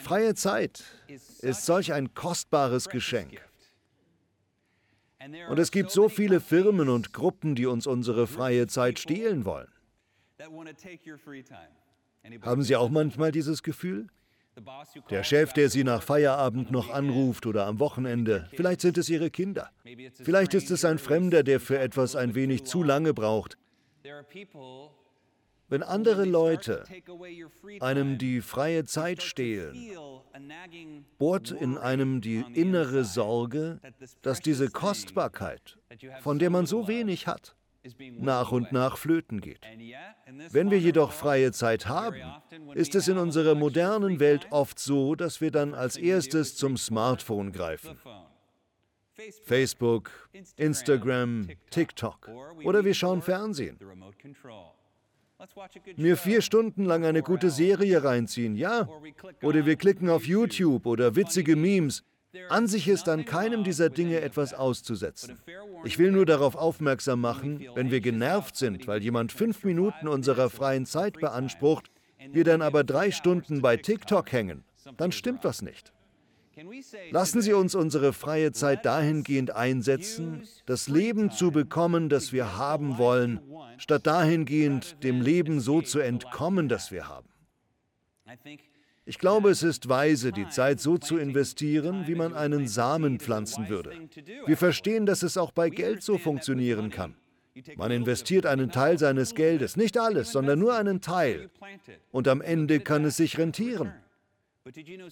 Freie Zeit ist solch ein kostbares Geschenk. Und es gibt so viele Firmen und Gruppen, die uns unsere freie Zeit stehlen wollen. Haben Sie auch manchmal dieses Gefühl? Der Chef, der Sie nach Feierabend noch anruft oder am Wochenende, vielleicht sind es Ihre Kinder. Vielleicht ist es ein Fremder, der für etwas ein wenig zu lange braucht. Wenn andere Leute einem die freie Zeit stehlen, bohrt in einem die innere Sorge, dass diese Kostbarkeit, von der man so wenig hat, nach und nach flöten geht. Wenn wir jedoch freie Zeit haben, ist es in unserer modernen Welt oft so, dass wir dann als erstes zum Smartphone greifen. Facebook, Instagram, TikTok oder wir schauen Fernsehen. Mir vier Stunden lang eine gute Serie reinziehen, ja? Oder wir klicken auf YouTube oder witzige Memes. An sich ist an keinem dieser Dinge etwas auszusetzen. Ich will nur darauf aufmerksam machen, wenn wir genervt sind, weil jemand fünf Minuten unserer freien Zeit beansprucht, wir dann aber drei Stunden bei TikTok hängen, dann stimmt was nicht. Lassen Sie uns unsere freie Zeit dahingehend einsetzen, das Leben zu bekommen, das wir haben wollen, statt dahingehend dem Leben so zu entkommen, das wir haben. Ich glaube, es ist weise, die Zeit so zu investieren, wie man einen Samen pflanzen würde. Wir verstehen, dass es auch bei Geld so funktionieren kann. Man investiert einen Teil seines Geldes, nicht alles, sondern nur einen Teil. Und am Ende kann es sich rentieren.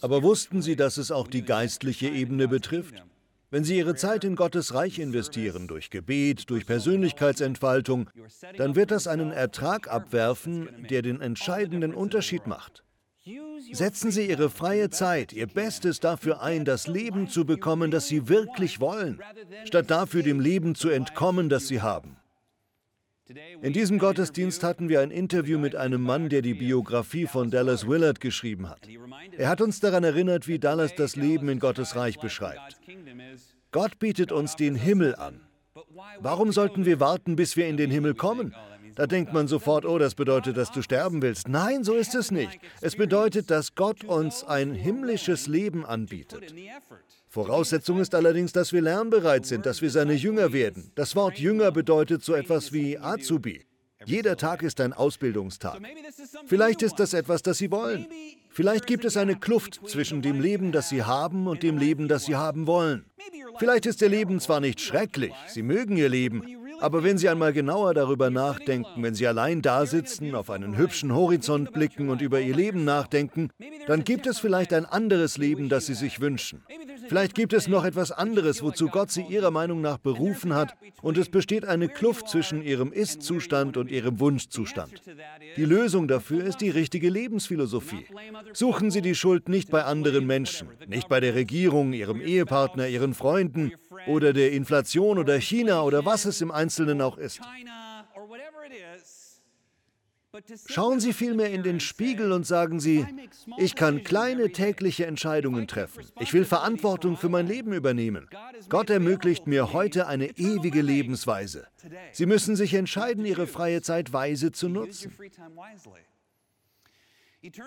Aber wussten Sie, dass es auch die geistliche Ebene betrifft? Wenn Sie Ihre Zeit in Gottes Reich investieren, durch Gebet, durch Persönlichkeitsentfaltung, dann wird das einen Ertrag abwerfen, der den entscheidenden Unterschied macht. Setzen Sie Ihre freie Zeit, Ihr Bestes dafür ein, das Leben zu bekommen, das Sie wirklich wollen, statt dafür dem Leben zu entkommen, das Sie haben. In diesem Gottesdienst hatten wir ein Interview mit einem Mann, der die Biografie von Dallas Willard geschrieben hat. Er hat uns daran erinnert, wie Dallas das Leben in Gottes Reich beschreibt. Gott bietet uns den Himmel an. Warum sollten wir warten, bis wir in den Himmel kommen? Da denkt man sofort, oh, das bedeutet, dass du sterben willst. Nein, so ist es nicht. Es bedeutet, dass Gott uns ein himmlisches Leben anbietet. Voraussetzung ist allerdings, dass wir lernbereit sind, dass wir seine Jünger werden. Das Wort Jünger bedeutet so etwas wie Azubi. Jeder Tag ist ein Ausbildungstag. Vielleicht ist das etwas, das Sie wollen. Vielleicht gibt es eine Kluft zwischen dem Leben, das Sie haben, und dem Leben, das Sie haben wollen. Vielleicht ist Ihr Leben zwar nicht schrecklich, Sie mögen Ihr Leben, aber wenn Sie einmal genauer darüber nachdenken, wenn Sie allein da sitzen, auf einen hübschen Horizont blicken und über Ihr Leben nachdenken, dann gibt es vielleicht ein anderes Leben, das Sie sich wünschen. Vielleicht gibt es noch etwas anderes, wozu Gott Sie Ihrer Meinung nach berufen hat, und es besteht eine Kluft zwischen Ihrem Ist-Zustand und Ihrem Wunschzustand. Die Lösung dafür ist die richtige Lebensphilosophie. Suchen Sie die Schuld nicht bei anderen Menschen, nicht bei der Regierung, Ihrem Ehepartner, Ihren Freunden oder der Inflation oder China oder was es im Einzelnen auch ist. Schauen Sie vielmehr in den Spiegel und sagen Sie, ich kann kleine tägliche Entscheidungen treffen. Ich will Verantwortung für mein Leben übernehmen. Gott ermöglicht mir heute eine ewige Lebensweise. Sie müssen sich entscheiden, Ihre freie Zeit weise zu nutzen.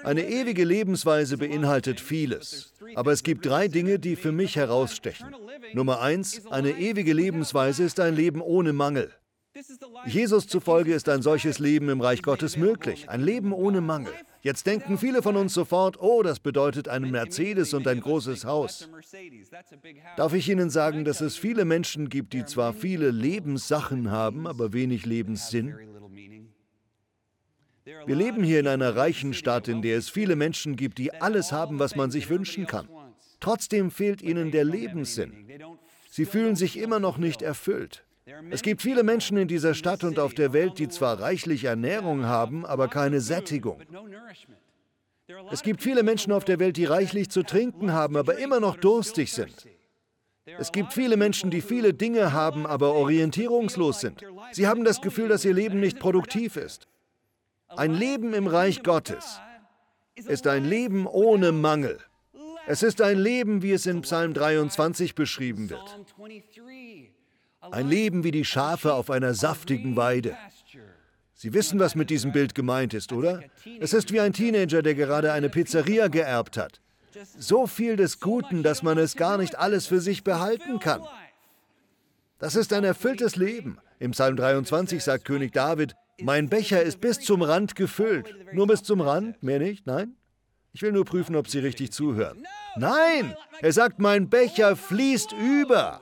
Eine ewige Lebensweise beinhaltet vieles, aber es gibt drei Dinge, die für mich herausstechen. Nummer eins, eine ewige Lebensweise ist ein Leben ohne Mangel. Jesus zufolge ist ein solches Leben im Reich Gottes möglich, ein Leben ohne Mangel. Jetzt denken viele von uns sofort, oh, das bedeutet einen Mercedes und ein großes Haus. Darf ich Ihnen sagen, dass es viele Menschen gibt, die zwar viele Lebenssachen haben, aber wenig Lebenssinn? Wir leben hier in einer reichen Stadt, in der es viele Menschen gibt, die alles haben, was man sich wünschen kann. Trotzdem fehlt ihnen der Lebenssinn. Sie fühlen sich immer noch nicht erfüllt. Es gibt viele Menschen in dieser Stadt und auf der Welt, die zwar reichlich Ernährung haben, aber keine Sättigung. Es gibt viele Menschen auf der Welt, die reichlich zu trinken haben, aber immer noch durstig sind. Es gibt viele Menschen, die viele Dinge haben, aber orientierungslos sind. Sie haben das Gefühl, dass ihr Leben nicht produktiv ist. Ein Leben im Reich Gottes ist ein Leben ohne Mangel. Es ist ein Leben, wie es in Psalm 23 beschrieben wird. Ein Leben wie die Schafe auf einer saftigen Weide. Sie wissen, was mit diesem Bild gemeint ist, oder? Es ist wie ein Teenager, der gerade eine Pizzeria geerbt hat. So viel des Guten, dass man es gar nicht alles für sich behalten kann. Das ist ein erfülltes Leben. Im Psalm 23 sagt König David, mein Becher ist bis zum Rand gefüllt. Nur bis zum Rand? Mehr nicht? Nein? Ich will nur prüfen, ob Sie richtig zuhören. Nein! Er sagt, mein Becher fließt über.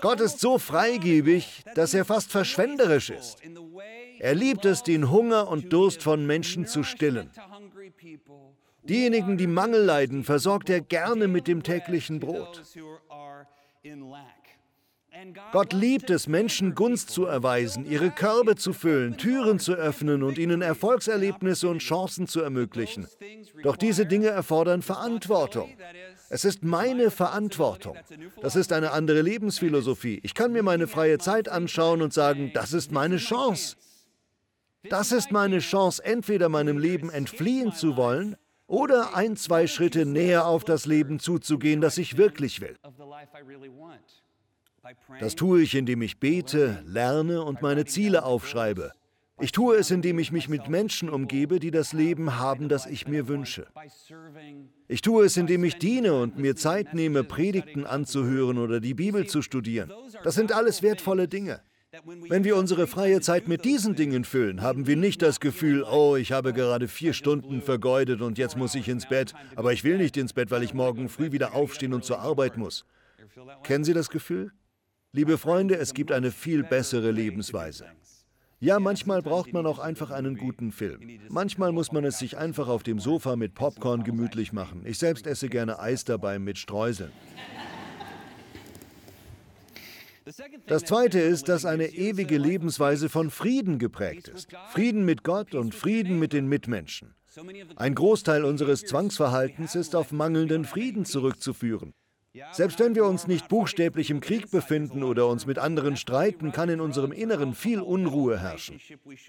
Gott ist so freigebig, dass er fast verschwenderisch ist. Er liebt es, den Hunger und Durst von Menschen zu stillen. Diejenigen, die Mangel leiden, versorgt er gerne mit dem täglichen Brot. Gott liebt es, Menschen Gunst zu erweisen, ihre Körbe zu füllen, Türen zu öffnen und ihnen Erfolgserlebnisse und Chancen zu ermöglichen. Doch diese Dinge erfordern Verantwortung. Es ist meine Verantwortung. Das ist eine andere Lebensphilosophie. Ich kann mir meine freie Zeit anschauen und sagen, das ist meine Chance. Das ist meine Chance, entweder meinem Leben entfliehen zu wollen oder ein, zwei Schritte näher auf das Leben zuzugehen, das ich wirklich will. Das tue ich, indem ich bete, lerne und meine Ziele aufschreibe. Ich tue es, indem ich mich mit Menschen umgebe, die das Leben haben, das ich mir wünsche. Ich tue es, indem ich diene und mir Zeit nehme, Predigten anzuhören oder die Bibel zu studieren. Das sind alles wertvolle Dinge. Wenn wir unsere freie Zeit mit diesen Dingen füllen, haben wir nicht das Gefühl, oh, ich habe gerade vier Stunden vergeudet und jetzt muss ich ins Bett, aber ich will nicht ins Bett, weil ich morgen früh wieder aufstehen und zur Arbeit muss. Kennen Sie das Gefühl? Liebe Freunde, es gibt eine viel bessere Lebensweise. Ja, manchmal braucht man auch einfach einen guten Film. Manchmal muss man es sich einfach auf dem Sofa mit Popcorn gemütlich machen. Ich selbst esse gerne Eis dabei mit Streuseln. Das Zweite ist, dass eine ewige Lebensweise von Frieden geprägt ist. Frieden mit Gott und Frieden mit den Mitmenschen. Ein Großteil unseres Zwangsverhaltens ist auf mangelnden Frieden zurückzuführen. Selbst wenn wir uns nicht buchstäblich im Krieg befinden oder uns mit anderen streiten, kann in unserem Inneren viel Unruhe herrschen.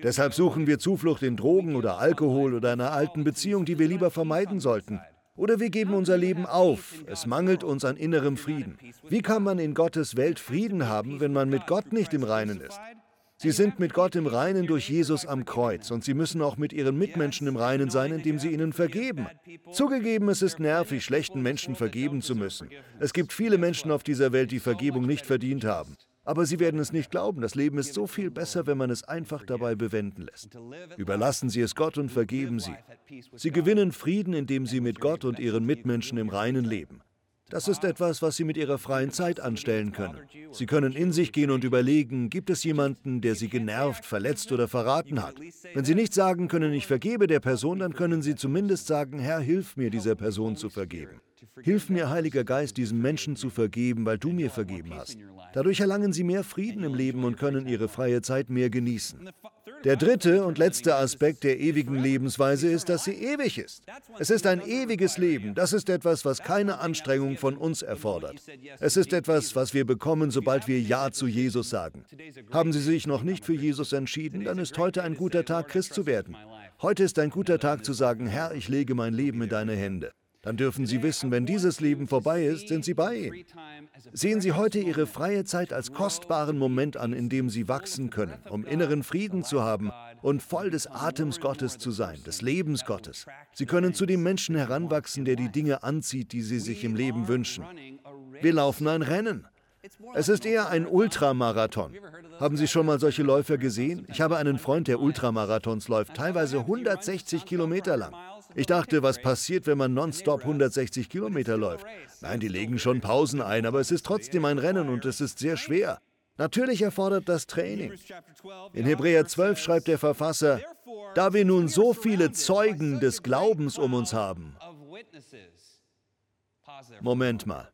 Deshalb suchen wir Zuflucht in Drogen oder Alkohol oder einer alten Beziehung, die wir lieber vermeiden sollten. Oder wir geben unser Leben auf. Es mangelt uns an innerem Frieden. Wie kann man in Gottes Welt Frieden haben, wenn man mit Gott nicht im Reinen ist? Sie sind mit Gott im Reinen durch Jesus am Kreuz und sie müssen auch mit ihren Mitmenschen im Reinen sein, indem sie ihnen vergeben. Zugegeben, es ist nervig, schlechten Menschen vergeben zu müssen. Es gibt viele Menschen auf dieser Welt, die Vergebung nicht verdient haben. Aber sie werden es nicht glauben. Das Leben ist so viel besser, wenn man es einfach dabei bewenden lässt. Überlassen Sie es Gott und vergeben Sie. Sie gewinnen Frieden, indem Sie mit Gott und Ihren Mitmenschen im Reinen leben. Das ist etwas, was Sie mit Ihrer freien Zeit anstellen können. Sie können in sich gehen und überlegen, gibt es jemanden, der Sie genervt, verletzt oder verraten hat? Wenn Sie nicht sagen können, ich vergebe der Person, dann können Sie zumindest sagen, Herr, hilf mir, dieser Person zu vergeben. Hilf mir, Heiliger Geist, diesem Menschen zu vergeben, weil du mir vergeben hast. Dadurch erlangen sie mehr Frieden im Leben und können ihre freie Zeit mehr genießen. Der dritte und letzte Aspekt der ewigen Lebensweise ist, dass sie ewig ist. Es ist ein ewiges Leben. Das ist etwas, was keine Anstrengung von uns erfordert. Es ist etwas, was wir bekommen, sobald wir Ja zu Jesus sagen. Haben Sie sich noch nicht für Jesus entschieden, dann ist heute ein guter Tag, Christ zu werden. Heute ist ein guter Tag zu sagen, Herr, ich lege mein Leben in deine Hände. Dann dürfen Sie wissen, wenn dieses Leben vorbei ist, sind Sie bei ihm. Sehen Sie heute Ihre freie Zeit als kostbaren Moment an, in dem Sie wachsen können, um inneren Frieden zu haben und voll des Atems Gottes zu sein, des Lebens Gottes. Sie können zu dem Menschen heranwachsen, der die Dinge anzieht, die Sie sich im Leben wünschen. Wir laufen ein Rennen. Es ist eher ein Ultramarathon. Haben Sie schon mal solche Läufer gesehen? Ich habe einen Freund, der Ultramarathons läuft, teilweise 160 Kilometer lang. Ich dachte, was passiert, wenn man nonstop 160 Kilometer läuft? Nein, die legen schon Pausen ein, aber es ist trotzdem ein Rennen und es ist sehr schwer. Natürlich erfordert das Training. In Hebräer 12 schreibt der Verfasser, da wir nun so viele Zeugen des Glaubens um uns haben. Moment mal.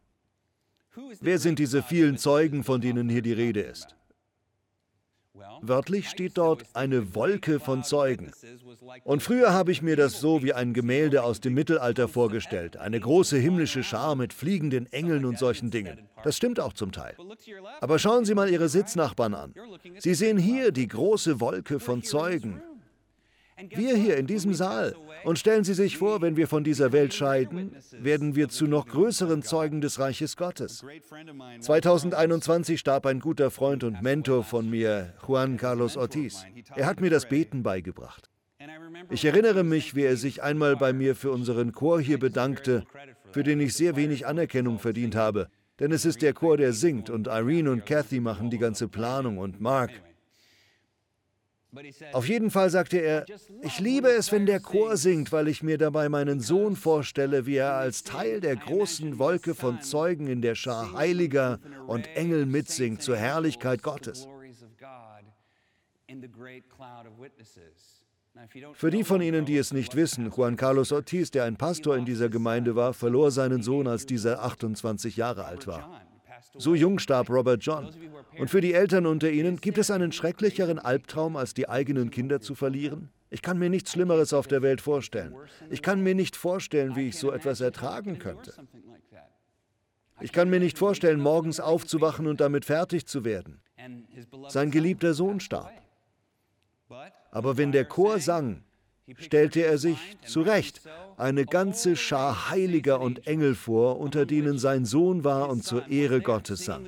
Wer sind diese vielen Zeugen, von denen hier die Rede ist? Wörtlich steht dort eine Wolke von Zeugen. Und früher habe ich mir das so wie ein Gemälde aus dem Mittelalter vorgestellt. Eine große himmlische Schar mit fliegenden Engeln und solchen Dingen. Das stimmt auch zum Teil. Aber schauen Sie mal Ihre Sitznachbarn an. Sie sehen hier die große Wolke von Zeugen. Wir hier in diesem Saal. Und stellen Sie sich vor, wenn wir von dieser Welt scheiden, werden wir zu noch größeren Zeugen des Reiches Gottes. 2021 starb ein guter Freund und Mentor von mir, Juan Carlos Ortiz. Er hat mir das Beten beigebracht. Ich erinnere mich, wie er sich einmal bei mir für unseren Chor hier bedankte, für den ich sehr wenig Anerkennung verdient habe. Denn es ist der Chor, der singt und Irene und Kathy machen die ganze Planung und Mark. Auf jeden Fall sagte er, ich liebe es, wenn der Chor singt, weil ich mir dabei meinen Sohn vorstelle, wie er als Teil der großen Wolke von Zeugen in der Schar Heiliger und Engel mitsingt zur Herrlichkeit Gottes. Für die von Ihnen, die es nicht wissen, Juan Carlos Ortiz, der ein Pastor in dieser Gemeinde war, verlor seinen Sohn, als dieser 28 Jahre alt war. So jung starb Robert John. Und für die Eltern unter Ihnen, gibt es einen schrecklicheren Albtraum, als die eigenen Kinder zu verlieren? Ich kann mir nichts Schlimmeres auf der Welt vorstellen. Ich kann mir nicht vorstellen, wie ich so etwas ertragen könnte. Ich kann mir nicht vorstellen, morgens aufzuwachen und damit fertig zu werden. Sein geliebter Sohn starb. Aber wenn der Chor sang, stellte er sich zu Recht eine ganze Schar Heiliger und Engel vor, unter denen sein Sohn war und zur Ehre Gottes sang.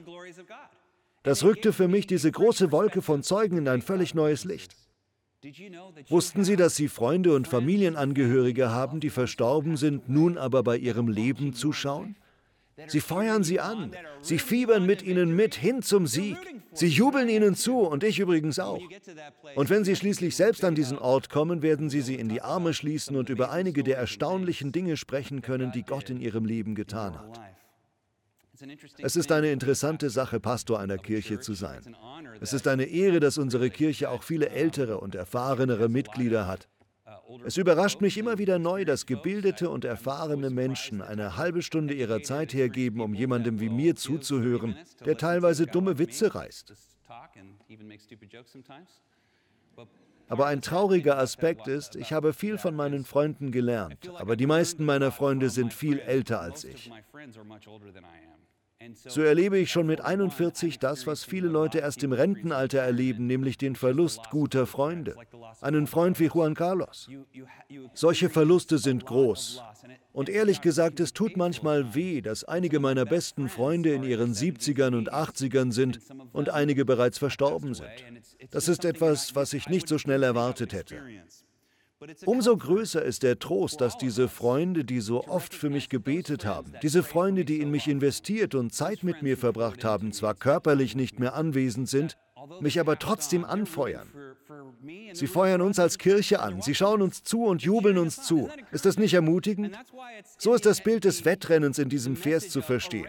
Das rückte für mich diese große Wolke von Zeugen in ein völlig neues Licht. Wussten Sie, dass Sie Freunde und Familienangehörige haben, die verstorben sind, nun aber bei ihrem Leben zuschauen? Sie feuern sie an. Sie fiebern mit ihnen mit hin zum Sieg. Sie jubeln ihnen zu und ich übrigens auch. Und wenn sie schließlich selbst an diesen Ort kommen, werden sie sie in die Arme schließen und über einige der erstaunlichen Dinge sprechen können, die Gott in ihrem Leben getan hat. Es ist eine interessante Sache, Pastor einer Kirche zu sein. Es ist eine Ehre, dass unsere Kirche auch viele ältere und erfahrenere Mitglieder hat. Es überrascht mich immer wieder neu, dass gebildete und erfahrene Menschen eine halbe Stunde ihrer Zeit hergeben, um jemandem wie mir zuzuhören, der teilweise dumme Witze reißt. Aber ein trauriger Aspekt ist, ich habe viel von meinen Freunden gelernt, aber die meisten meiner Freunde sind viel älter als ich. So erlebe ich schon mit 41 das, was viele Leute erst im Rentenalter erleben, nämlich den Verlust guter Freunde. Einen Freund wie Juan Carlos. Solche Verluste sind groß. Und ehrlich gesagt, es tut manchmal weh, dass einige meiner besten Freunde in ihren 70ern und 80ern sind und einige bereits verstorben sind. Das ist etwas, was ich nicht so schnell erwartet hätte. Umso größer ist der Trost, dass diese Freunde, die so oft für mich gebetet haben, diese Freunde, die in mich investiert und Zeit mit mir verbracht haben, zwar körperlich nicht mehr anwesend sind, mich aber trotzdem anfeuern. Sie feuern uns als Kirche an, sie schauen uns zu und jubeln uns zu. Ist das nicht ermutigend? So ist das Bild des Wettrennens in diesem Vers zu verstehen.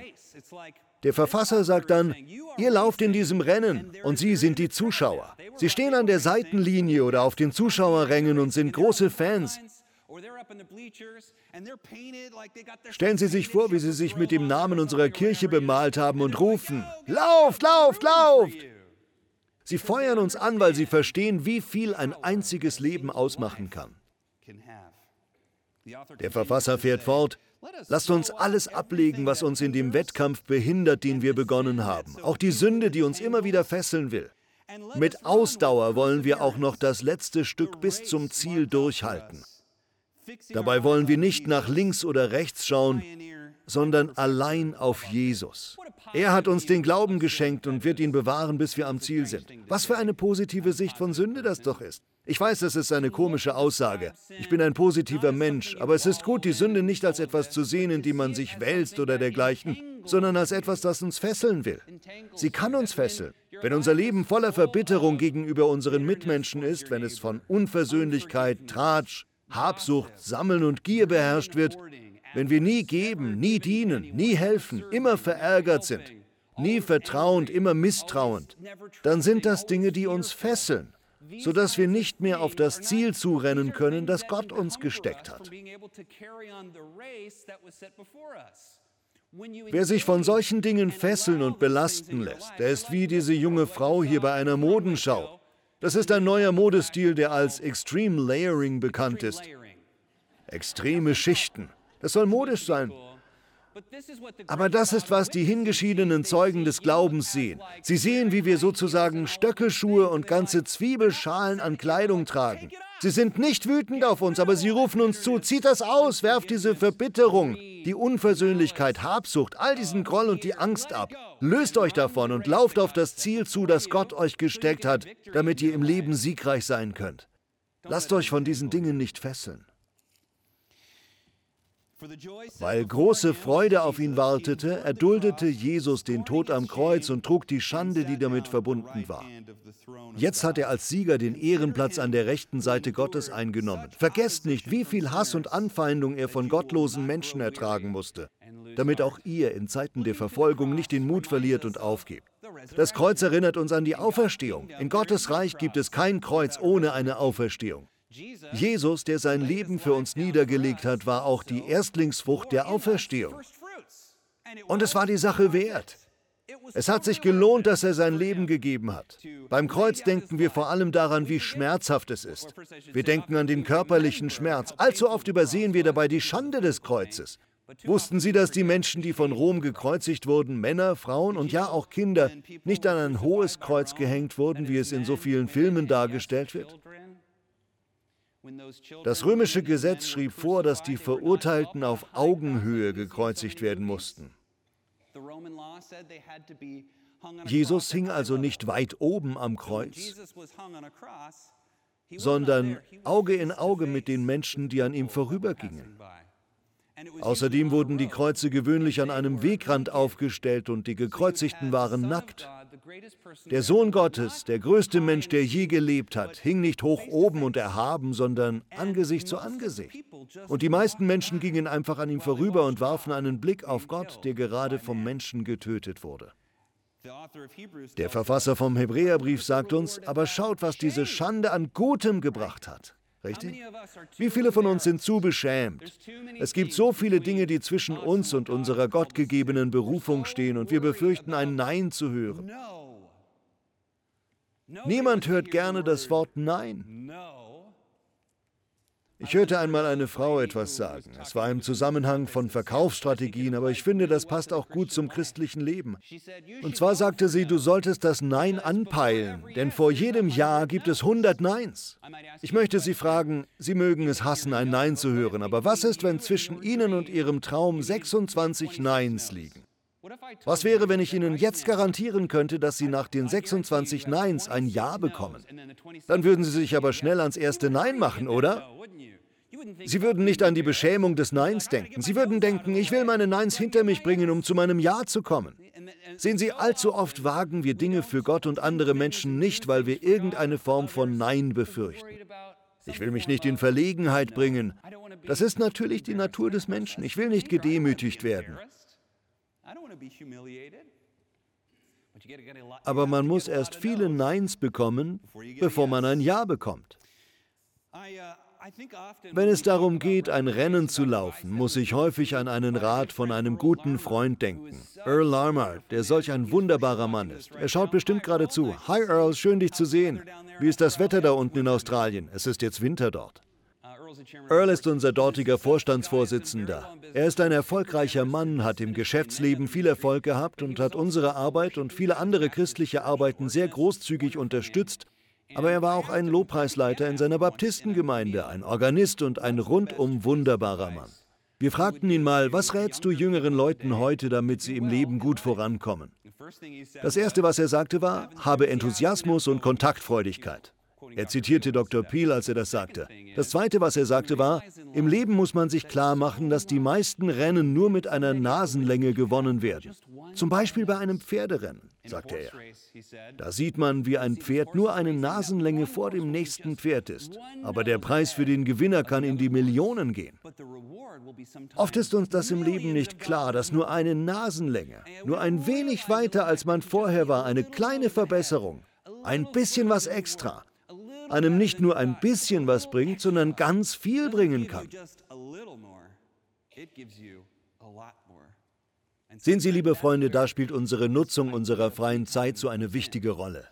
Der Verfasser sagt dann, ihr lauft in diesem Rennen und Sie sind die Zuschauer. Sie stehen an der Seitenlinie oder auf den Zuschauerrängen und sind große Fans. Stellen Sie sich vor, wie Sie sich mit dem Namen unserer Kirche bemalt haben und rufen, lauft, lauft, lauft! Sie feuern uns an, weil sie verstehen, wie viel ein einziges Leben ausmachen kann. Der Verfasser fährt fort, Lasst uns alles ablegen, was uns in dem Wettkampf behindert, den wir begonnen haben. Auch die Sünde, die uns immer wieder fesseln will. Mit Ausdauer wollen wir auch noch das letzte Stück bis zum Ziel durchhalten. Dabei wollen wir nicht nach links oder rechts schauen, sondern allein auf Jesus. Er hat uns den Glauben geschenkt und wird ihn bewahren, bis wir am Ziel sind. Was für eine positive Sicht von Sünde das doch ist. Ich weiß, das ist eine komische Aussage. Ich bin ein positiver Mensch, aber es ist gut, die Sünde nicht als etwas zu sehen, in die man sich wälzt oder dergleichen, sondern als etwas, das uns fesseln will. Sie kann uns fesseln. Wenn unser Leben voller Verbitterung gegenüber unseren Mitmenschen ist, wenn es von Unversöhnlichkeit, Tratsch, Habsucht, Sammeln und Gier beherrscht wird, wenn wir nie geben, nie dienen, nie helfen, immer verärgert sind, nie vertrauend, immer misstrauend, dann sind das Dinge, die uns fesseln sodass wir nicht mehr auf das Ziel zurennen können, das Gott uns gesteckt hat. Wer sich von solchen Dingen fesseln und belasten lässt, der ist wie diese junge Frau hier bei einer Modenschau. Das ist ein neuer Modestil, der als Extreme Layering bekannt ist. Extreme Schichten. Das soll modisch sein. Aber das ist, was die hingeschiedenen Zeugen des Glaubens sehen. Sie sehen, wie wir sozusagen Stöckelschuhe und ganze Zwiebelschalen an Kleidung tragen. Sie sind nicht wütend auf uns, aber sie rufen uns zu, zieht das aus, werft diese Verbitterung, die Unversöhnlichkeit, Habsucht, all diesen Groll und die Angst ab. Löst euch davon und lauft auf das Ziel zu, das Gott euch gesteckt hat, damit ihr im Leben siegreich sein könnt. Lasst euch von diesen Dingen nicht fesseln. Weil große Freude auf ihn wartete, erduldete Jesus den Tod am Kreuz und trug die Schande, die damit verbunden war. Jetzt hat er als Sieger den Ehrenplatz an der rechten Seite Gottes eingenommen. Vergesst nicht, wie viel Hass und Anfeindung er von gottlosen Menschen ertragen musste, damit auch ihr in Zeiten der Verfolgung nicht den Mut verliert und aufgebt. Das Kreuz erinnert uns an die Auferstehung. In Gottes Reich gibt es kein Kreuz ohne eine Auferstehung. Jesus, der sein Leben für uns niedergelegt hat, war auch die Erstlingsfrucht der Auferstehung. Und es war die Sache wert. Es hat sich gelohnt, dass er sein Leben gegeben hat. Beim Kreuz denken wir vor allem daran, wie schmerzhaft es ist. Wir denken an den körperlichen Schmerz. Allzu oft übersehen wir dabei die Schande des Kreuzes. Wussten Sie, dass die Menschen, die von Rom gekreuzigt wurden, Männer, Frauen und ja auch Kinder, nicht an ein hohes Kreuz gehängt wurden, wie es in so vielen Filmen dargestellt wird? Das römische Gesetz schrieb vor, dass die Verurteilten auf Augenhöhe gekreuzigt werden mussten. Jesus hing also nicht weit oben am Kreuz, sondern Auge in Auge mit den Menschen, die an ihm vorübergingen. Außerdem wurden die Kreuze gewöhnlich an einem Wegrand aufgestellt und die Gekreuzigten waren nackt. Der Sohn Gottes, der größte Mensch, der je gelebt hat, hing nicht hoch oben und erhaben, sondern Angesicht zu Angesicht. Und die meisten Menschen gingen einfach an ihm vorüber und warfen einen Blick auf Gott, der gerade vom Menschen getötet wurde. Der Verfasser vom Hebräerbrief sagt uns, aber schaut, was diese Schande an Gutem gebracht hat. Richtig? Wie viele von uns sind zu beschämt? Es gibt so viele Dinge, die zwischen uns und unserer gottgegebenen Berufung stehen und wir befürchten ein Nein zu hören. Niemand hört gerne das Wort Nein. Ich hörte einmal eine Frau etwas sagen. Es war im Zusammenhang von Verkaufsstrategien, aber ich finde, das passt auch gut zum christlichen Leben. Und zwar sagte sie, du solltest das Nein anpeilen, denn vor jedem Ja gibt es 100 Neins. Ich möchte Sie fragen, Sie mögen es hassen, ein Nein zu hören, aber was ist, wenn zwischen Ihnen und Ihrem Traum 26 Neins liegen? Was wäre, wenn ich Ihnen jetzt garantieren könnte, dass Sie nach den 26 Neins ein Ja bekommen? Dann würden Sie sich aber schnell ans erste Nein machen, oder? Sie würden nicht an die Beschämung des Neins denken. Sie würden denken, ich will meine Neins hinter mich bringen, um zu meinem Ja zu kommen. Sehen Sie, allzu oft wagen wir Dinge für Gott und andere Menschen nicht, weil wir irgendeine Form von Nein befürchten. Ich will mich nicht in Verlegenheit bringen. Das ist natürlich die Natur des Menschen. Ich will nicht gedemütigt werden. Aber man muss erst viele Neins bekommen, bevor man ein Ja bekommt. Wenn es darum geht, ein Rennen zu laufen, muss ich häufig an einen Rat von einem guten Freund denken. Earl Larmar, der solch ein wunderbarer Mann ist. Er schaut bestimmt gerade zu. Hi Earl, schön dich zu sehen. Wie ist das Wetter da unten in Australien? Es ist jetzt Winter dort. Earl ist unser dortiger Vorstandsvorsitzender. Er ist ein erfolgreicher Mann, hat im Geschäftsleben viel Erfolg gehabt und hat unsere Arbeit und viele andere christliche Arbeiten sehr großzügig unterstützt. Aber er war auch ein Lobpreisleiter in seiner Baptistengemeinde, ein Organist und ein rundum wunderbarer Mann. Wir fragten ihn mal, was rätst du jüngeren Leuten heute, damit sie im Leben gut vorankommen? Das Erste, was er sagte, war, habe Enthusiasmus und Kontaktfreudigkeit. Er zitierte Dr. Peel, als er das sagte. Das Zweite, was er sagte, war, im Leben muss man sich klar machen, dass die meisten Rennen nur mit einer Nasenlänge gewonnen werden. Zum Beispiel bei einem Pferderennen, sagte er. Da sieht man, wie ein Pferd nur eine Nasenlänge vor dem nächsten Pferd ist. Aber der Preis für den Gewinner kann in die Millionen gehen. Oft ist uns das im Leben nicht klar, dass nur eine Nasenlänge, nur ein wenig weiter als man vorher war, eine kleine Verbesserung, ein bisschen was extra, einem nicht nur ein bisschen was bringt, sondern ganz viel bringen kann. Sehen Sie, liebe Freunde, da spielt unsere Nutzung unserer freien Zeit so eine wichtige Rolle.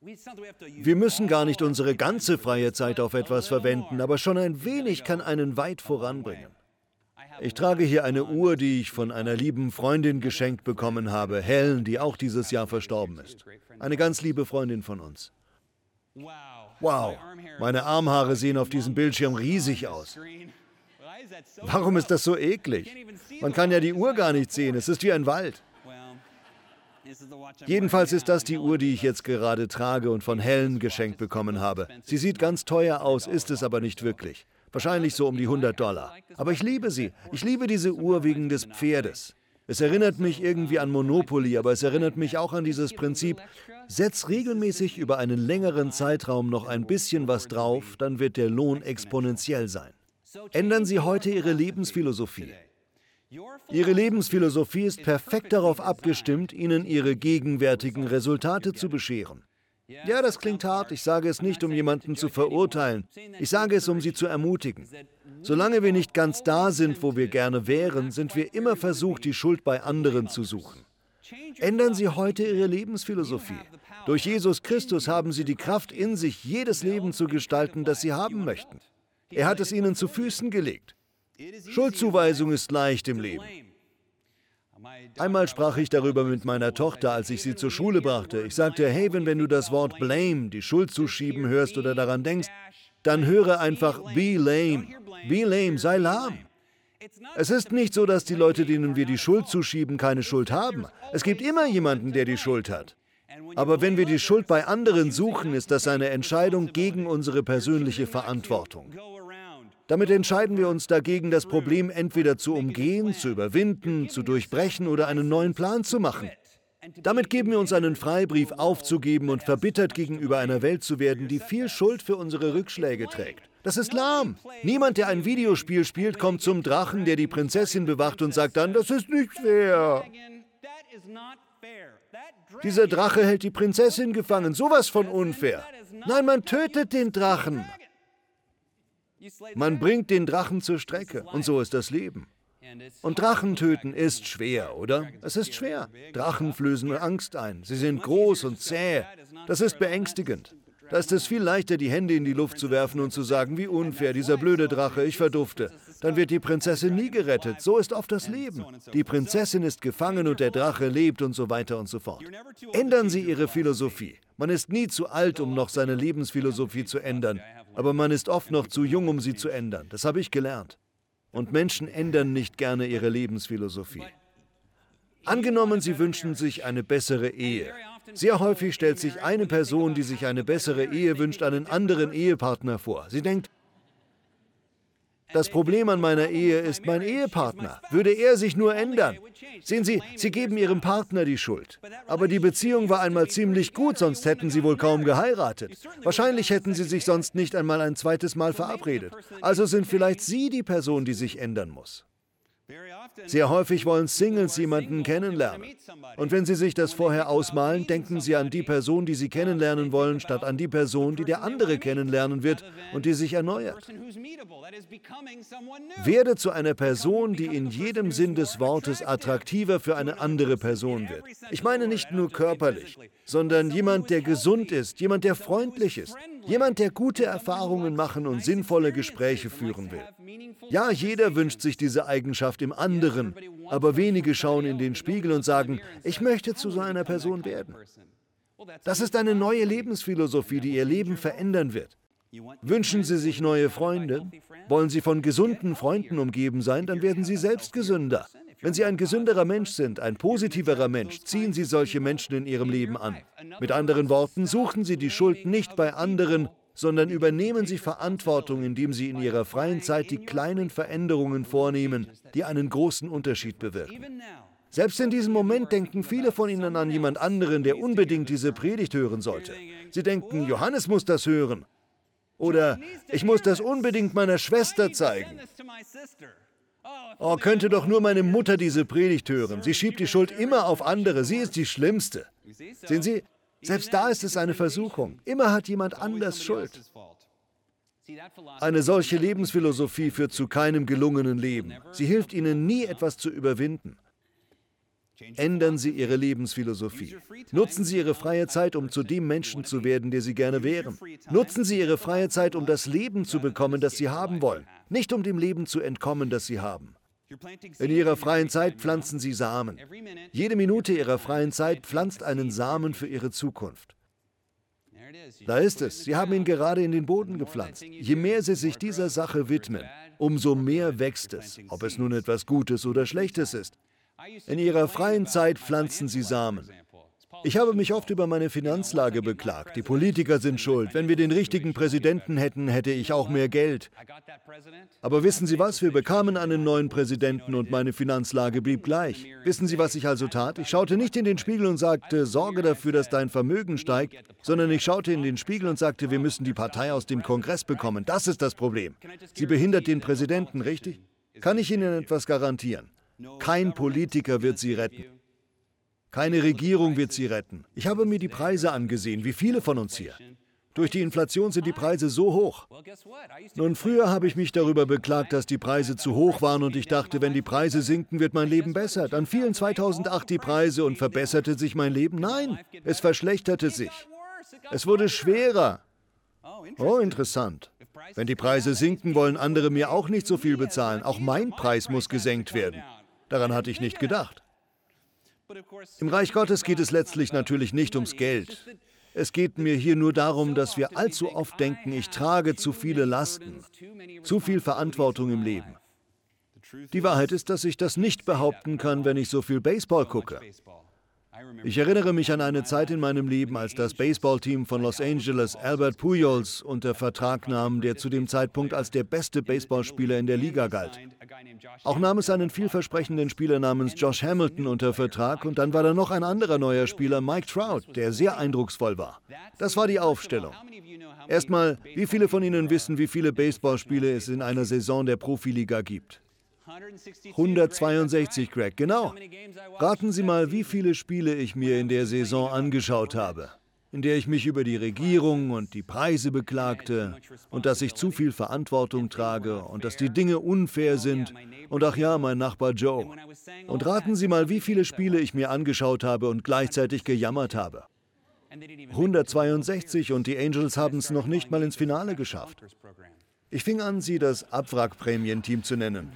Wir müssen gar nicht unsere ganze freie Zeit auf etwas verwenden, aber schon ein wenig kann einen weit voranbringen. Ich trage hier eine Uhr, die ich von einer lieben Freundin geschenkt bekommen habe, Helen, die auch dieses Jahr verstorben ist. Eine ganz liebe Freundin von uns. Wow, meine Armhaare sehen auf diesem Bildschirm riesig aus. Warum ist das so eklig? Man kann ja die Uhr gar nicht sehen, es ist wie ein Wald. Jedenfalls ist das die Uhr, die ich jetzt gerade trage und von Helen geschenkt bekommen habe. Sie sieht ganz teuer aus, ist es aber nicht wirklich. Wahrscheinlich so um die 100 Dollar. Aber ich liebe sie. Ich liebe diese Uhr wegen des Pferdes. Es erinnert mich irgendwie an Monopoly, aber es erinnert mich auch an dieses Prinzip, setz regelmäßig über einen längeren Zeitraum noch ein bisschen was drauf, dann wird der Lohn exponentiell sein. Ändern Sie heute Ihre Lebensphilosophie. Ihre Lebensphilosophie ist perfekt darauf abgestimmt, Ihnen Ihre gegenwärtigen Resultate zu bescheren. Ja, das klingt hart. Ich sage es nicht, um jemanden zu verurteilen. Ich sage es, um Sie zu ermutigen. Solange wir nicht ganz da sind, wo wir gerne wären, sind wir immer versucht, die Schuld bei anderen zu suchen. Ändern Sie heute Ihre Lebensphilosophie. Durch Jesus Christus haben Sie die Kraft in sich, jedes Leben zu gestalten, das Sie haben möchten. Er hat es Ihnen zu Füßen gelegt. Schuldzuweisung ist leicht im Leben. Einmal sprach ich darüber mit meiner Tochter, als ich sie zur Schule brachte. Ich sagte, Haven, wenn du das Wort blame, die Schuld zuschieben hörst oder daran denkst, dann höre einfach be lame. Be lame, sei lahm. Es ist nicht so, dass die Leute, denen wir die Schuld zuschieben, keine Schuld haben. Es gibt immer jemanden, der die Schuld hat. Aber wenn wir die Schuld bei anderen suchen, ist das eine Entscheidung gegen unsere persönliche Verantwortung. Damit entscheiden wir uns dagegen, das Problem entweder zu umgehen, zu überwinden, zu durchbrechen oder einen neuen Plan zu machen. Damit geben wir uns einen Freibrief aufzugeben und verbittert gegenüber einer Welt zu werden, die viel Schuld für unsere Rückschläge trägt. Das ist lahm. Niemand, der ein Videospiel spielt, kommt zum Drachen, der die Prinzessin bewacht und sagt dann, das ist nicht fair. Dieser Drache hält die Prinzessin gefangen, sowas von unfair. Nein, man tötet den Drachen. Man bringt den Drachen zur Strecke und so ist das Leben. Und Drachen töten ist schwer, oder? Es ist schwer. Drachen flößen Angst ein. Sie sind groß und zäh. Das ist beängstigend. Da ist es viel leichter, die Hände in die Luft zu werfen und zu sagen, wie unfair, dieser blöde Drache, ich verdufte. Dann wird die Prinzessin nie gerettet. So ist oft das Leben. Die Prinzessin ist gefangen und der Drache lebt und so weiter und so fort. Ändern Sie Ihre Philosophie. Man ist nie zu alt, um noch seine Lebensphilosophie zu ändern aber man ist oft noch zu jung, um sie zu ändern. Das habe ich gelernt. Und Menschen ändern nicht gerne ihre Lebensphilosophie. Angenommen, sie wünschen sich eine bessere Ehe. Sehr häufig stellt sich eine Person, die sich eine bessere Ehe wünscht, einen anderen Ehepartner vor. Sie denkt, das Problem an meiner Ehe ist mein Ehepartner. Würde er sich nur ändern? Sehen Sie, Sie geben Ihrem Partner die Schuld. Aber die Beziehung war einmal ziemlich gut, sonst hätten Sie wohl kaum geheiratet. Wahrscheinlich hätten Sie sich sonst nicht einmal ein zweites Mal verabredet. Also sind vielleicht Sie die Person, die sich ändern muss. Sehr häufig wollen Singles jemanden kennenlernen. Und wenn sie sich das vorher ausmalen, denken sie an die Person, die sie kennenlernen wollen, statt an die Person, die der andere kennenlernen wird und die sich erneuert. Werde zu einer Person, die in jedem Sinn des Wortes attraktiver für eine andere Person wird. Ich meine nicht nur körperlich, sondern jemand, der gesund ist, jemand, der freundlich ist, jemand, der gute Erfahrungen machen und sinnvolle Gespräche führen will. Ja, jeder wünscht sich diese Eigenschaft im anderen, aber wenige schauen in den Spiegel und sagen, ich möchte zu so einer Person werden. Das ist eine neue Lebensphilosophie, die ihr Leben verändern wird. Wünschen Sie sich neue Freunde? Wollen Sie von gesunden Freunden umgeben sein, dann werden Sie selbst gesünder. Wenn Sie ein gesünderer Mensch sind, ein positiverer Mensch, ziehen Sie solche Menschen in Ihrem Leben an. Mit anderen Worten, suchen Sie die Schuld nicht bei anderen, sondern übernehmen Sie Verantwortung, indem Sie in Ihrer freien Zeit die kleinen Veränderungen vornehmen, die einen großen Unterschied bewirken. Selbst in diesem Moment denken viele von Ihnen an jemand anderen, der unbedingt diese Predigt hören sollte. Sie denken, Johannes muss das hören. Oder ich muss das unbedingt meiner Schwester zeigen. Oh, könnte doch nur meine Mutter diese Predigt hören. Sie schiebt die Schuld immer auf andere. Sie ist die Schlimmste. Sehen Sie, selbst da ist es eine Versuchung. Immer hat jemand anders Schuld. Eine solche Lebensphilosophie führt zu keinem gelungenen Leben. Sie hilft Ihnen nie etwas zu überwinden. Ändern Sie Ihre Lebensphilosophie. Nutzen Sie Ihre freie Zeit, um zu dem Menschen zu werden, der Sie gerne wären. Nutzen Sie Ihre freie Zeit, um das Leben zu bekommen, das Sie haben wollen, nicht um dem Leben zu entkommen, das Sie haben. In Ihrer freien Zeit pflanzen Sie Samen. Jede Minute Ihrer freien Zeit pflanzt einen Samen für Ihre Zukunft. Da ist es. Sie haben ihn gerade in den Boden gepflanzt. Je mehr Sie sich dieser Sache widmen, umso mehr wächst es, ob es nun etwas Gutes oder Schlechtes ist. In Ihrer freien Zeit pflanzen Sie Samen. Ich habe mich oft über meine Finanzlage beklagt. Die Politiker sind schuld. Wenn wir den richtigen Präsidenten hätten, hätte ich auch mehr Geld. Aber wissen Sie was? Wir bekamen einen neuen Präsidenten und meine Finanzlage blieb gleich. Wissen Sie, was ich also tat? Ich schaute nicht in den Spiegel und sagte, sorge dafür, dass dein Vermögen steigt, sondern ich schaute in den Spiegel und sagte, wir müssen die Partei aus dem Kongress bekommen. Das ist das Problem. Sie behindert den Präsidenten, richtig? Kann ich Ihnen etwas garantieren? Kein Politiker wird Sie retten. Keine Regierung wird sie retten. Ich habe mir die Preise angesehen, wie viele von uns hier. Durch die Inflation sind die Preise so hoch. Nun, früher habe ich mich darüber beklagt, dass die Preise zu hoch waren und ich dachte, wenn die Preise sinken, wird mein Leben besser. Dann fielen 2008 die Preise und verbesserte sich mein Leben? Nein, es verschlechterte sich. Es wurde schwerer. Oh, interessant. Wenn die Preise sinken, wollen andere mir auch nicht so viel bezahlen. Auch mein Preis muss gesenkt werden. Daran hatte ich nicht gedacht. Im Reich Gottes geht es letztlich natürlich nicht ums Geld. Es geht mir hier nur darum, dass wir allzu oft denken, ich trage zu viele Lasten, zu viel Verantwortung im Leben. Die Wahrheit ist, dass ich das nicht behaupten kann, wenn ich so viel Baseball gucke. Ich erinnere mich an eine Zeit in meinem Leben, als das Baseballteam von Los Angeles Albert Pujols unter Vertrag nahm, der zu dem Zeitpunkt als der beste Baseballspieler in der Liga galt. Auch nahm es einen vielversprechenden Spieler namens Josh Hamilton unter Vertrag und dann war da noch ein anderer neuer Spieler, Mike Trout, der sehr eindrucksvoll war. Das war die Aufstellung. Erstmal, wie viele von Ihnen wissen, wie viele Baseballspiele es in einer Saison der Profiliga gibt? 162, Greg, genau. Raten Sie mal, wie viele Spiele ich mir in der Saison angeschaut habe, in der ich mich über die Regierung und die Preise beklagte und dass ich zu viel Verantwortung trage und dass die Dinge unfair sind und ach ja, mein Nachbar Joe. Und raten Sie mal, wie viele Spiele ich mir angeschaut habe und gleichzeitig gejammert habe. 162 und die Angels haben es noch nicht mal ins Finale geschafft. Ich fing an, sie das Abwrackprämienteam zu nennen.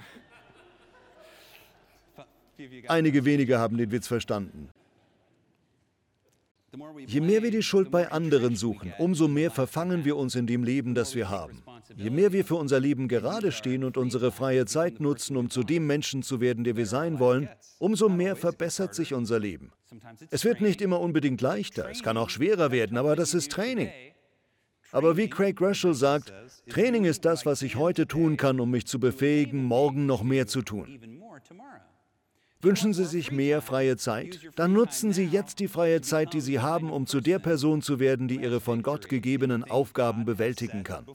Einige wenige haben den Witz verstanden. Je mehr wir die Schuld bei anderen suchen, umso mehr verfangen wir uns in dem Leben, das wir haben. Je mehr wir für unser Leben gerade stehen und unsere freie Zeit nutzen, um zu dem Menschen zu werden, der wir sein wollen, umso mehr verbessert sich unser Leben. Es wird nicht immer unbedingt leichter, es kann auch schwerer werden, aber das ist Training. Aber wie Craig Russell sagt, Training ist das, was ich heute tun kann, um mich zu befähigen, morgen noch mehr zu tun. Wünschen Sie sich mehr freie Zeit? Dann nutzen Sie jetzt die freie Zeit, die Sie haben, um zu der Person zu werden, die Ihre von Gott gegebenen Aufgaben bewältigen kann.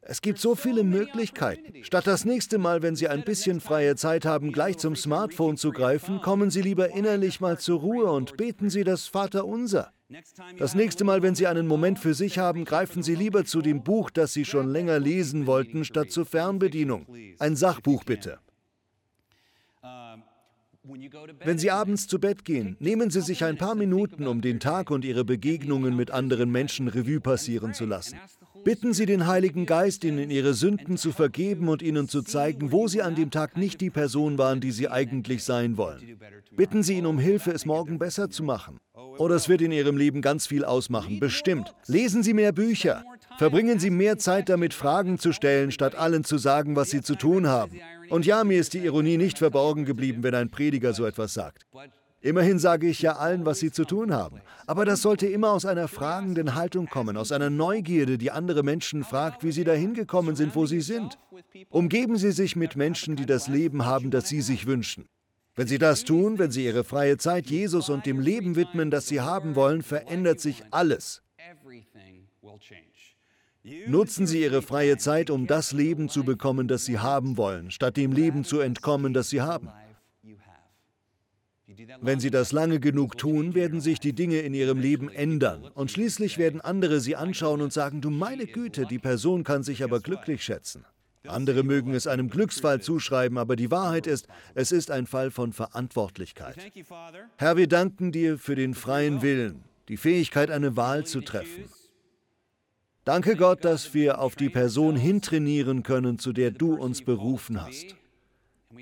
Es gibt so viele Möglichkeiten. Statt das nächste Mal, wenn Sie ein bisschen freie Zeit haben, gleich zum Smartphone zu greifen, kommen Sie lieber innerlich mal zur Ruhe und beten Sie das Vaterunser. Das nächste Mal, wenn Sie einen Moment für sich haben, greifen Sie lieber zu dem Buch, das Sie schon länger lesen wollten, statt zur Fernbedienung. Ein Sachbuch bitte. Wenn Sie abends zu Bett gehen, nehmen Sie sich ein paar Minuten, um den Tag und Ihre Begegnungen mit anderen Menschen Revue passieren zu lassen. Bitten Sie den Heiligen Geist, Ihnen Ihre Sünden zu vergeben und Ihnen zu zeigen, wo Sie an dem Tag nicht die Person waren, die Sie eigentlich sein wollen. Bitten Sie ihn um Hilfe, es morgen besser zu machen. Oder es wird in Ihrem Leben ganz viel ausmachen, bestimmt. Lesen Sie mehr Bücher. Verbringen Sie mehr Zeit damit, Fragen zu stellen, statt allen zu sagen, was Sie zu tun haben. Und ja, mir ist die Ironie nicht verborgen geblieben, wenn ein Prediger so etwas sagt. Immerhin sage ich ja allen, was sie zu tun haben. Aber das sollte immer aus einer fragenden Haltung kommen, aus einer Neugierde, die andere Menschen fragt, wie sie dahin gekommen sind, wo sie sind. Umgeben Sie sich mit Menschen, die das Leben haben, das Sie sich wünschen. Wenn Sie das tun, wenn Sie Ihre freie Zeit Jesus und dem Leben widmen, das Sie haben wollen, verändert sich alles. Nutzen Sie Ihre freie Zeit, um das Leben zu bekommen, das Sie haben wollen, statt dem Leben zu entkommen, das Sie haben. Wenn Sie das lange genug tun, werden sich die Dinge in Ihrem Leben ändern. Und schließlich werden andere Sie anschauen und sagen, du meine Güte, die Person kann sich aber glücklich schätzen. Andere mögen es einem Glücksfall zuschreiben, aber die Wahrheit ist, es ist ein Fall von Verantwortlichkeit. Herr, wir danken dir für den freien Willen, die Fähigkeit, eine Wahl zu treffen. Danke Gott, dass wir auf die Person hintrainieren können, zu der du uns berufen hast.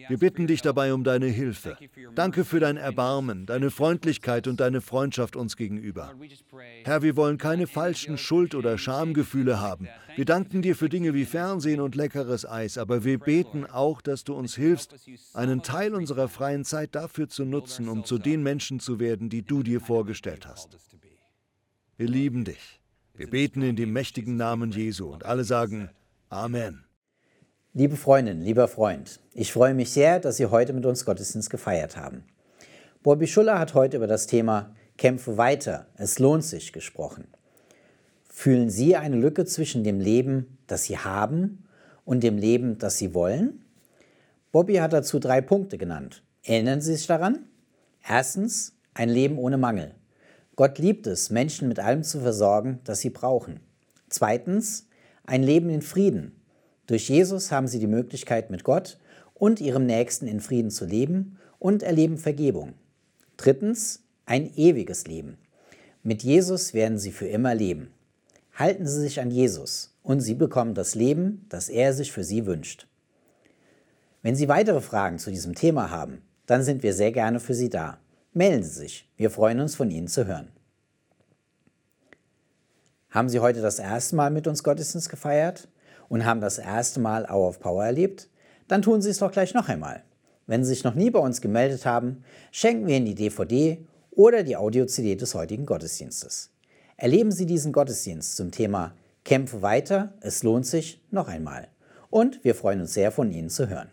Wir bitten dich dabei um deine Hilfe. Danke für dein Erbarmen, deine Freundlichkeit und deine Freundschaft uns gegenüber. Herr, wir wollen keine falschen Schuld- oder Schamgefühle haben. Wir danken dir für Dinge wie Fernsehen und leckeres Eis, aber wir beten auch, dass du uns hilfst, einen Teil unserer freien Zeit dafür zu nutzen, um zu den Menschen zu werden, die du dir vorgestellt hast. Wir lieben dich. Wir beten in dem mächtigen Namen Jesu und alle sagen Amen. Liebe Freundin, lieber Freund, ich freue mich sehr, dass Sie heute mit uns Gottesdienst gefeiert haben. Bobby Schuller hat heute über das Thema Kämpfe weiter, es lohnt sich gesprochen. Fühlen Sie eine Lücke zwischen dem Leben, das Sie haben, und dem Leben, das Sie wollen? Bobby hat dazu drei Punkte genannt. Erinnern Sie sich daran? Erstens, ein Leben ohne Mangel. Gott liebt es, Menschen mit allem zu versorgen, das sie brauchen. Zweitens, ein Leben in Frieden. Durch Jesus haben sie die Möglichkeit, mit Gott und ihrem Nächsten in Frieden zu leben und erleben Vergebung. Drittens, ein ewiges Leben. Mit Jesus werden sie für immer leben. Halten Sie sich an Jesus und Sie bekommen das Leben, das er sich für Sie wünscht. Wenn Sie weitere Fragen zu diesem Thema haben, dann sind wir sehr gerne für Sie da. Melden Sie sich, wir freuen uns von Ihnen zu hören. Haben Sie heute das erste Mal mit uns Gottesdienst gefeiert? und haben das erste Mal Hour of Power erlebt, dann tun Sie es doch gleich noch einmal. Wenn Sie sich noch nie bei uns gemeldet haben, schenken wir Ihnen die DVD oder die Audio-CD des heutigen Gottesdienstes. Erleben Sie diesen Gottesdienst zum Thema Kämpfe weiter, es lohnt sich noch einmal. Und wir freuen uns sehr, von Ihnen zu hören.